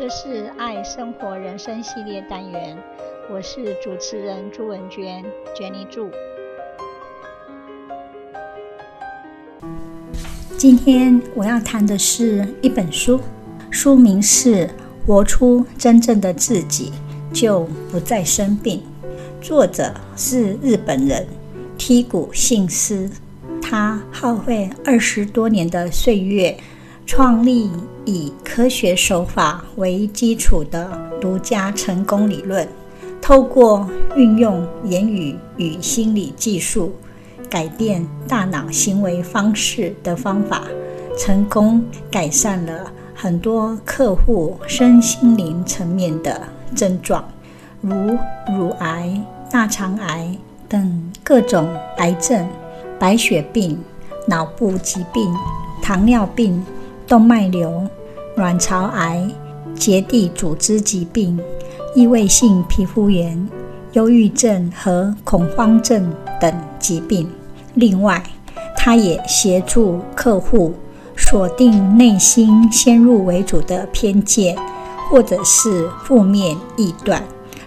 这是爱生活人生系列单元，我是主持人朱文娟，Jenny 朱。今天我要谈的是一本书，书名是《活出真正的自己，就不再生病》，作者是日本人梯谷信司，他耗费二十多年的岁月。创立以科学手法为基础的独家成功理论，透过运用言语与心理技术改变大脑行为方式的方法，成功改善了很多客户身心灵层面的症状，如乳癌、大肠癌等各种癌症、白血病、脑部疾病、糖尿病。动脉瘤、卵巢癌、结缔组织疾病、异位性皮肤炎、忧郁症和恐慌症等疾病。另外，他也协助客户锁定内心先入为主的偏见，或者是负面臆断，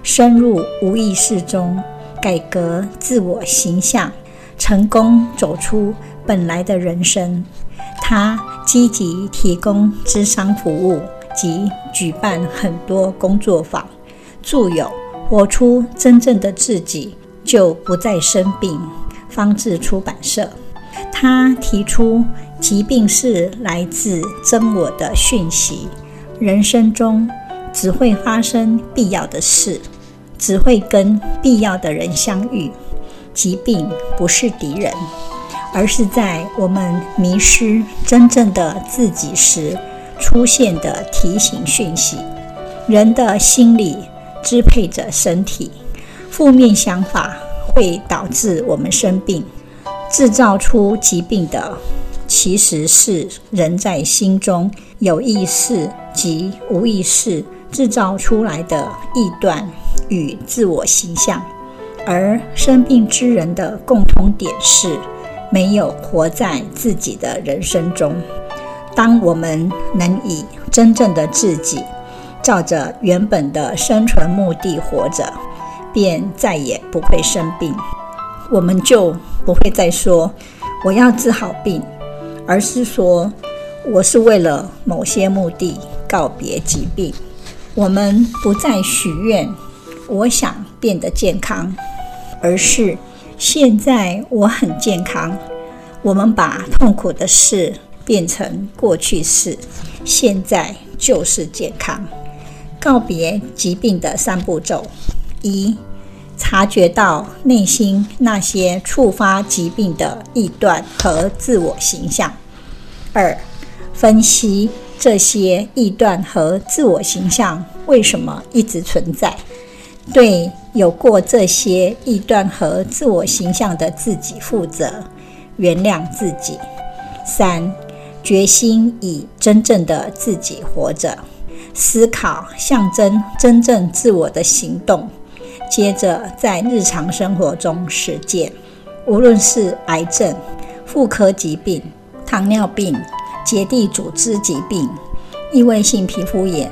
深入无意识中改革自我形象，成功走出本来的人生。他积极提供咨商服务及举办很多工作坊，著有《活出真正的自己，就不再生病》，方智出版社。他提出，疾病是来自真我的讯息。人生中只会发生必要的事，只会跟必要的人相遇。疾病不是敌人。而是在我们迷失真正的自己时出现的提醒讯息。人的心理支配着身体，负面想法会导致我们生病。制造出疾病的其实是人在心中有意识及无意识制造出来的臆断与自我形象。而生病之人的共同点是。没有活在自己的人生中。当我们能以真正的自己，照着原本的生存目的活着，便再也不会生病。我们就不会再说“我要治好病”，而是说“我是为了某些目的告别疾病”。我们不再许愿“我想变得健康”，而是。现在我很健康。我们把痛苦的事变成过去式，现在就是健康。告别疾病的三步骤：一、察觉到内心那些触发疾病的臆断和自我形象；二、分析这些臆断和自我形象为什么一直存在。对有过这些臆断和自我形象的自己负责，原谅自己。三、决心以真正的自己活着，思考象征真正自我的行动，接着在日常生活中实践。无论是癌症、妇科疾病、糖尿病、结缔组织疾病、异位性皮肤炎，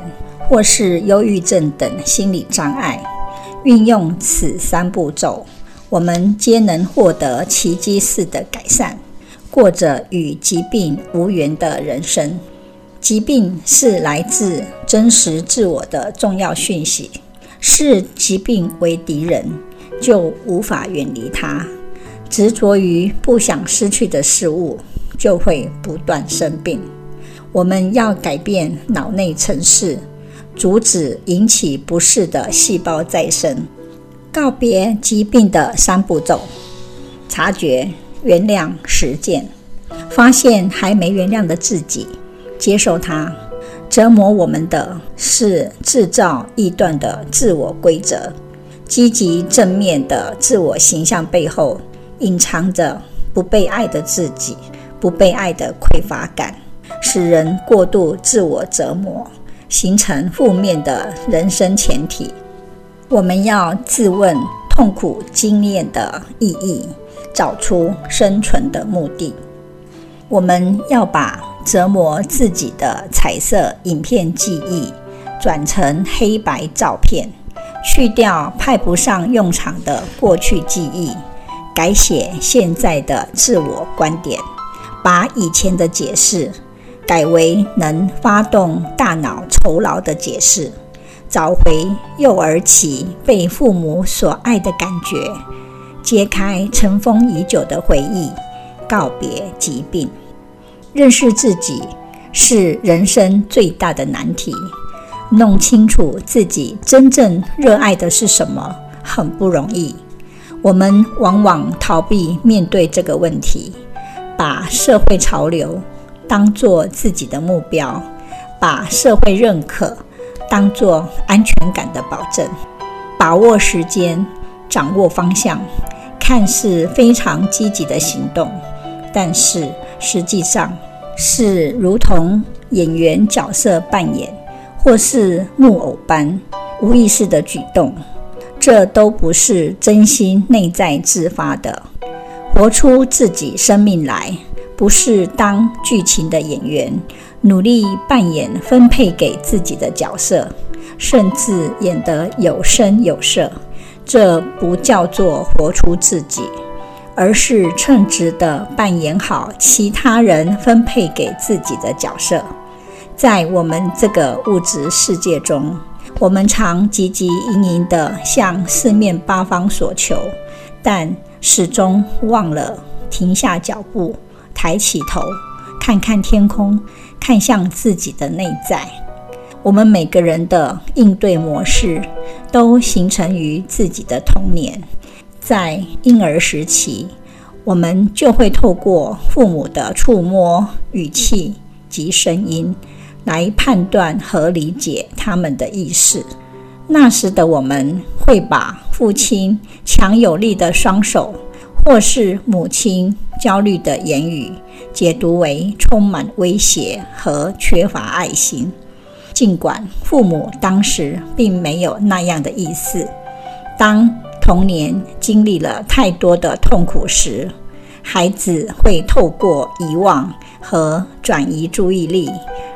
或是忧郁症等心理障碍。运用此三步骤，我们皆能获得奇迹式的改善，过着与疾病无缘的人生。疾病是来自真实自我的重要讯息，视疾病为敌人，就无法远离它。执着于不想失去的事物，就会不断生病。我们要改变脑内程式。阻止引起不适的细胞再生，告别疾病的三步骤：察觉、原谅、实践。发现还没原谅的自己，接受它。折磨我们的是制造臆断的自我规则。积极正面的自我形象背后，隐藏着不被爱的自己，不被爱的匮乏感，使人过度自我折磨。形成负面的人生前提，我们要自问痛苦经验的意义，找出生存的目的。我们要把折磨自己的彩色影片记忆转成黑白照片，去掉派不上用场的过去记忆，改写现在的自我观点，把以前的解释改为能发动大脑酬劳的解释，找回幼儿期被父母所爱的感觉，揭开尘封已久的回忆，告别疾病，认识自己。是人生最大的难题。弄清楚自己真正热爱的是什么，很不容易。我们往往逃避面对这个问题，把社会潮流当作自己的目标，把社会认可当作安全感的保证，把握时间，掌握方向，看似非常积极的行动，但是实际上，是如同演员角色扮演，或是木偶般无意识的举动，这都不是真心内在自发的。活出自己生命来，不是当剧情的演员，努力扮演分配给自己的角色，甚至演得有声有色，这不叫做活出自己。而是称职地扮演好其他人分配给自己的角色。在我们这个物质世界中，我们常汲汲营营地向四面八方索求，但始终忘了停下脚步，抬起头，看看天空，看向自己的内在。我们每个人的应对模式，都形成于自己的童年。在婴儿时期，我们就会透过父母的触摸、语气及声音来判断和理解他们的意思。那时的我们会把父亲强有力的双手，或是母亲焦虑的言语，解读为充满威胁和缺乏爱心。尽管父母当时并没有那样的意思，当童年经历了太多的痛苦时，孩子会透过遗忘和转移注意力，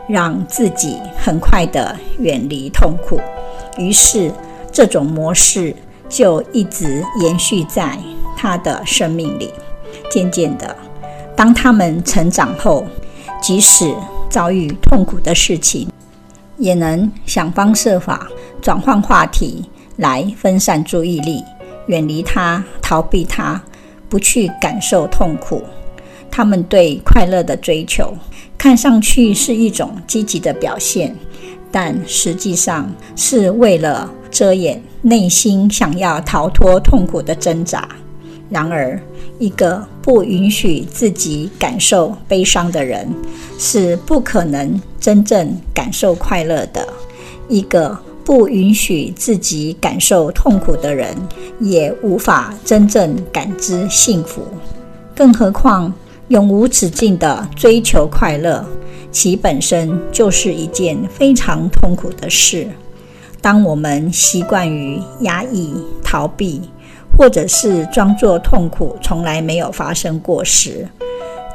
让自己很快地远离痛苦。于是，这种模式就一直延续在他的生命里。渐渐的，当他们成长后，即使遭遇痛苦的事情，也能想方设法转换话题来分散注意力。远离他，逃避他，不去感受痛苦。他们对快乐的追求，看上去是一种积极的表现，但实际上是为了遮掩内心想要逃脱痛苦的挣扎。然而，一个不允许自己感受悲伤的人，是不可能真正感受快乐的。一个不允许自己感受痛苦的人，也无法真正感知幸福。更何况，永无止境地追求快乐，其本身就是一件非常痛苦的事。当我们习惯于压抑、逃避，或者是装作痛苦从来没有发生过时，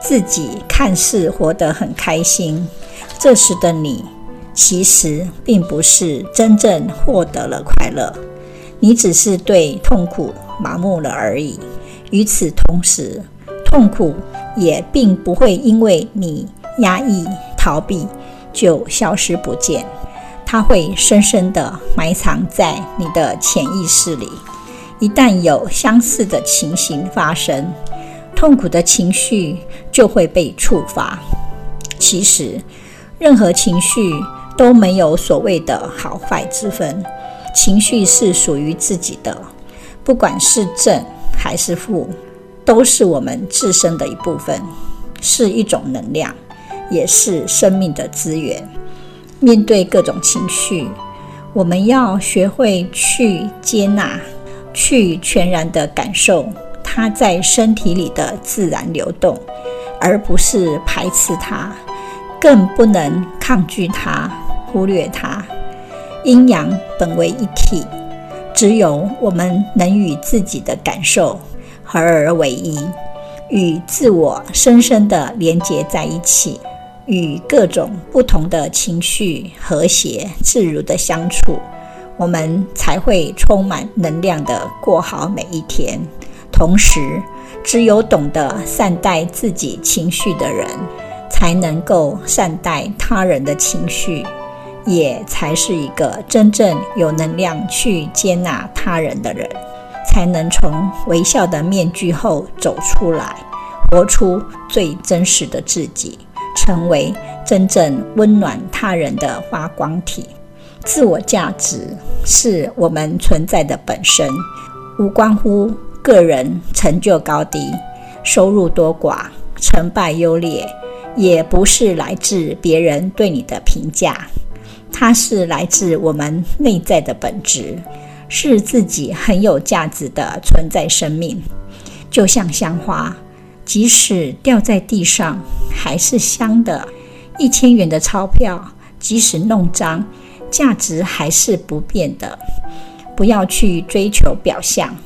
自己看似活得很开心，这时的你，其实并不是真正获得了快乐，你只是对痛苦麻木了而已。与此同时，痛苦也并不会因为你压抑、逃避就消失不见，它会深深地埋藏在你的潜意识里。一旦有相似的情形发生，痛苦的情绪就会被触发。其实，任何情绪。都没有所谓的好坏之分，情绪是属于自己的，不管是正还是负，都是我们自身的一部分，是一种能量，也是生命的资源。面对各种情绪，我们要学会去接纳，去全然的感受它在身体里的自然流动，而不是排斥它，更不能抗拒它。忽略它，阴阳本为一体，只有我们能与自己的感受合而为一，与自我深深地连结在一起，与各种不同的情绪和谐自如的相处，我们才会充满能量地过好每一天。同时，只有懂得善待自己情绪的人，才能够善待他人的情绪，也才是一个真正有能量去接纳他人的人，才能从微笑的面具后走出来，活出最真实的自己，成为真正温暖他人的发光体。自我价值是我们存在的本身，无关乎个人成就高低、收入多寡、成败优劣，也不是来自别人对你的评价，它是来自我们内在的本质，是自己很有价值的存在生命。就像香花，即使掉在地上还是香的；一千元的钞票，即使弄脏，价值还是不变的。不要去追求表象。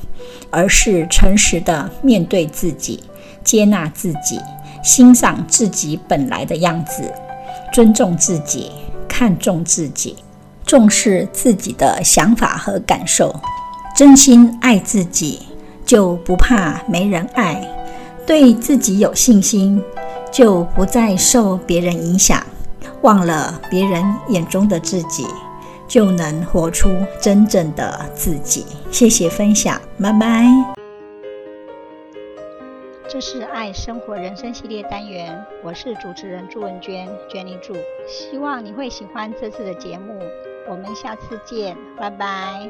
而是诚实的面对自己，接纳自己，欣赏自己本来的样子，尊重自己，看重自己，重视自己的想法和感受，真心爱自己，就不怕没人爱；对自己有信心，就不再受别人影响，忘了别人眼中的自己。就能活出真正的自己。谢谢分享，拜拜。这是爱生活人生系列单元，我是主持人朱文娟，娟妮祝。希望你会喜欢这次的节目，我们下次见，拜拜。